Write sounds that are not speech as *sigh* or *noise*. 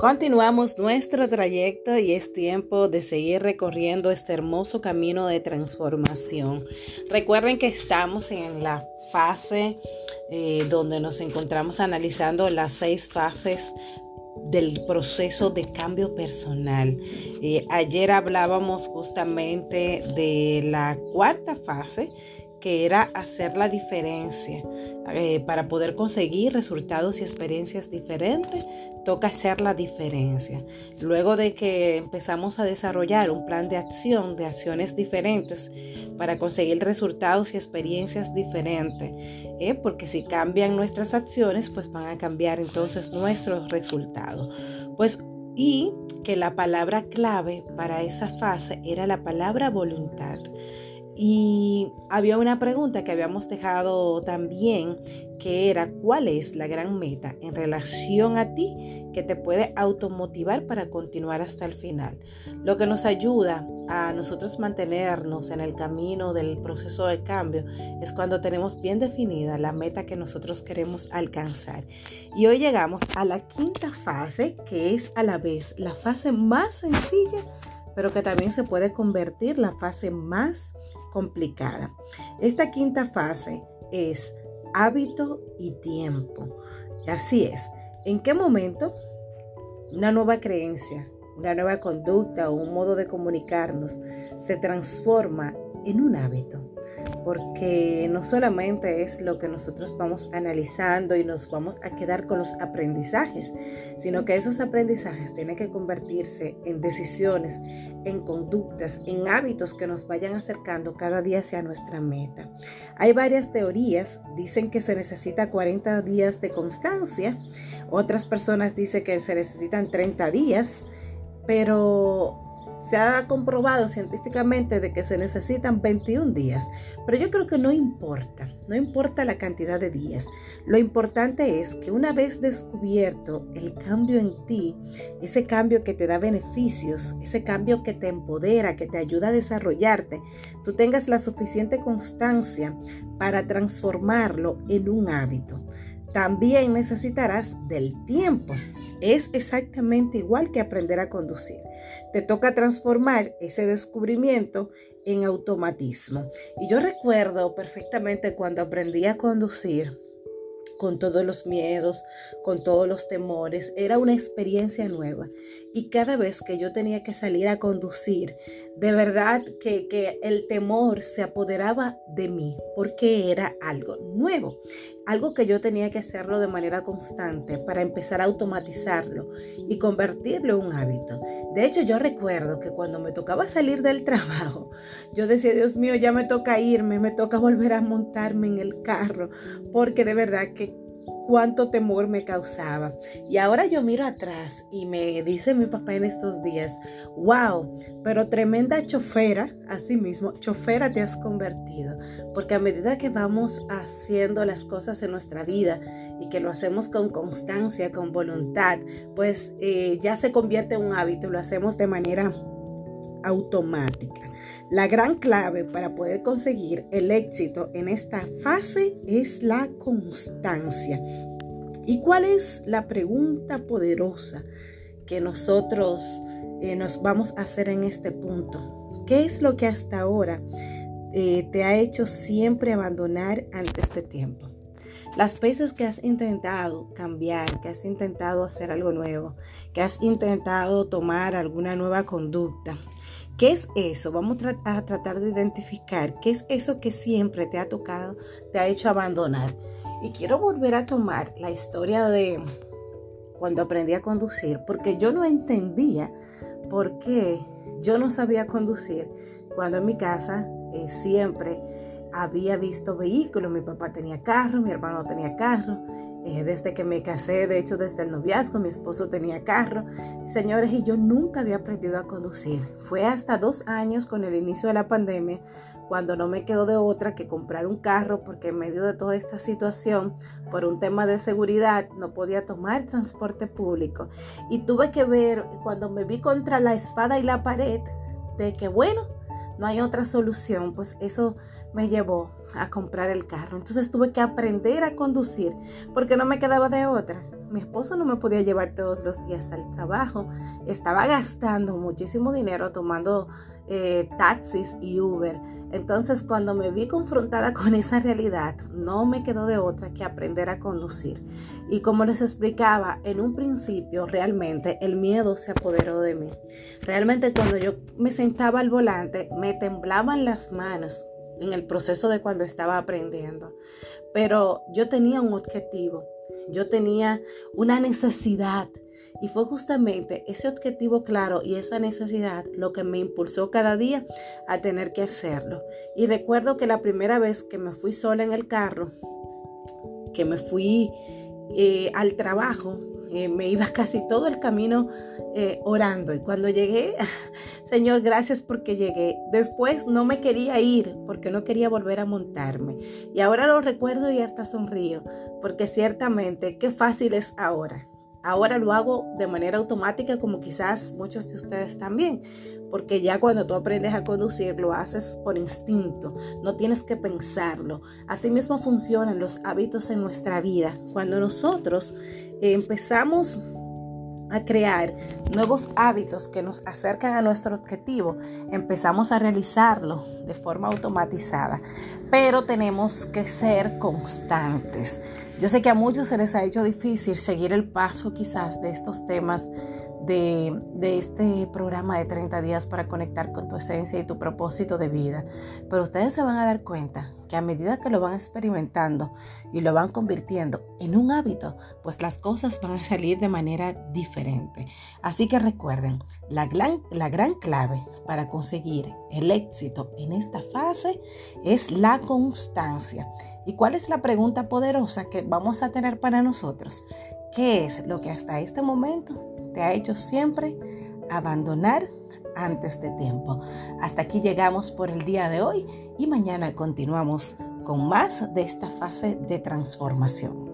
Continuamos nuestro trayecto y es tiempo de seguir recorriendo este hermoso camino de transformación. Recuerden que estamos en la fase eh, donde nos encontramos analizando las seis fases del proceso de cambio personal. Eh, ayer hablábamos justamente de la cuarta fase que era hacer la diferencia. Eh, para poder conseguir resultados y experiencias diferentes, toca hacer la diferencia. Luego de que empezamos a desarrollar un plan de acción, de acciones diferentes, para conseguir resultados y experiencias diferentes, ¿eh? porque si cambian nuestras acciones, pues van a cambiar entonces nuestros resultados. Pues y que la palabra clave para esa fase era la palabra voluntad. Y había una pregunta que habíamos dejado también, que era, ¿cuál es la gran meta en relación a ti que te puede automotivar para continuar hasta el final? Lo que nos ayuda a nosotros mantenernos en el camino del proceso de cambio es cuando tenemos bien definida la meta que nosotros queremos alcanzar. Y hoy llegamos a la quinta fase, que es a la vez la fase más sencilla, pero que también se puede convertir la fase más complicada. Esta quinta fase es hábito y tiempo. Así es. ¿En qué momento una nueva creencia, una nueva conducta o un modo de comunicarnos se transforma en un hábito? Porque no solamente es lo que nosotros vamos analizando y nos vamos a quedar con los aprendizajes, sino que esos aprendizajes tienen que convertirse en decisiones, en conductas, en hábitos que nos vayan acercando cada día hacia nuestra meta. Hay varias teorías, dicen que se necesita 40 días de constancia, otras personas dicen que se necesitan 30 días, pero se ha comprobado científicamente de que se necesitan 21 días, pero yo creo que no importa, no importa la cantidad de días. Lo importante es que una vez descubierto el cambio en ti, ese cambio que te da beneficios, ese cambio que te empodera, que te ayuda a desarrollarte, tú tengas la suficiente constancia para transformarlo en un hábito. También necesitarás del tiempo. Es exactamente igual que aprender a conducir. Te toca transformar ese descubrimiento en automatismo. Y yo recuerdo perfectamente cuando aprendí a conducir con todos los miedos, con todos los temores. Era una experiencia nueva. Y cada vez que yo tenía que salir a conducir, de verdad que, que, el temor se apoderaba de mí porque era algo nuevo, algo que yo tenía que hacerlo de manera constante para empezar a automatizarlo y convertirlo en un hábito. De hecho, yo recuerdo que cuando me tocaba salir del *laughs* trabajo, yo decía, Dios mío, ya me toca irme, me toca volver a montarme en el carro, porque de verdad que cuánto temor me causaba. Y ahora yo miro atrás y me dice mi papá en estos días, wow, pero tremenda chofera, así mismo, chofera te has convertido, porque a medida que vamos haciendo las cosas en nuestra vida y que lo hacemos con constancia, con voluntad, pues eh, ya se convierte en un hábito, lo hacemos de manera automática. La gran clave para poder conseguir el éxito en esta fase es la constancia. ¿Y cuál es la pregunta poderosa que nosotros eh, nos vamos a hacer en este punto? ¿Qué es lo que hasta ahora eh, te ha hecho siempre abandonar ante este tiempo? Las veces que has intentado cambiar, que has intentado hacer algo nuevo, que has intentado tomar alguna nueva conducta, ¿Qué es eso? Vamos a tratar de identificar qué es eso que siempre te ha tocado, te ha hecho abandonar. Y quiero volver a tomar la historia de cuando aprendí a conducir, porque yo no entendía por qué yo no sabía conducir cuando en mi casa eh, siempre había visto vehículos. Mi papá tenía carro, mi hermano tenía carro. Eh, desde que me casé, de hecho desde el noviazgo, mi esposo tenía carro. Señores, y yo nunca había aprendido a conducir. Fue hasta dos años con el inicio de la pandemia cuando no me quedó de otra que comprar un carro porque en medio de toda esta situación, por un tema de seguridad, no podía tomar transporte público. Y tuve que ver, cuando me vi contra la espada y la pared, de que bueno, no hay otra solución, pues eso me llevó a comprar el carro. Entonces tuve que aprender a conducir porque no me quedaba de otra. Mi esposo no me podía llevar todos los días al trabajo. Estaba gastando muchísimo dinero tomando eh, taxis y Uber. Entonces cuando me vi confrontada *laughs* con esa realidad, no me quedó de otra que aprender a conducir. Y como les explicaba, en un principio realmente el miedo se apoderó de mí. Realmente cuando yo me sentaba al volante, me temblaban las manos en el proceso de cuando estaba aprendiendo. Pero yo tenía un objetivo, yo tenía una necesidad. Y fue justamente ese objetivo claro y esa necesidad lo que me impulsó cada día a tener que hacerlo. Y recuerdo que la primera vez que me fui sola en el carro, que me fui eh, al trabajo, eh, me iba casi todo el camino eh, orando. Y cuando llegué, *laughs* Señor, gracias porque llegué. Después no me quería ir porque no quería volver a montarme. Y ahora lo recuerdo y hasta sonrío, porque ciertamente qué fácil es ahora. Ahora lo hago de manera automática como quizás muchos de ustedes también, porque ya cuando tú aprendes a conducir lo haces por instinto, no tienes que pensarlo. Asimismo funcionan los hábitos en nuestra vida. Cuando nosotros empezamos a crear nuevos hábitos que nos acercan a nuestro objetivo, empezamos a realizarlo de forma automatizada, pero tenemos que ser constantes. Yo sé que a muchos se les ha hecho difícil seguir el paso quizás de estos temas de, este programa de 30 días para conectar con tu esencia y tu propósito de vida. Pero ustedes se van a dar cuenta que a medida que lo van experimentando y lo van convirtiendo en un hábito, pues las cosas van a salir de manera diferente. Así que recuerden, la gran, la gran clave para conseguir el éxito en esta fase es la constancia. ¿Y cuál es la pregunta poderosa que vamos a tener para nosotros? ¿Qué es lo que hasta este momento te ha hecho siempre abandonar antes de tiempo. Hasta aquí llegamos por el día de hoy y mañana continuamos con más de esta fase de transformación.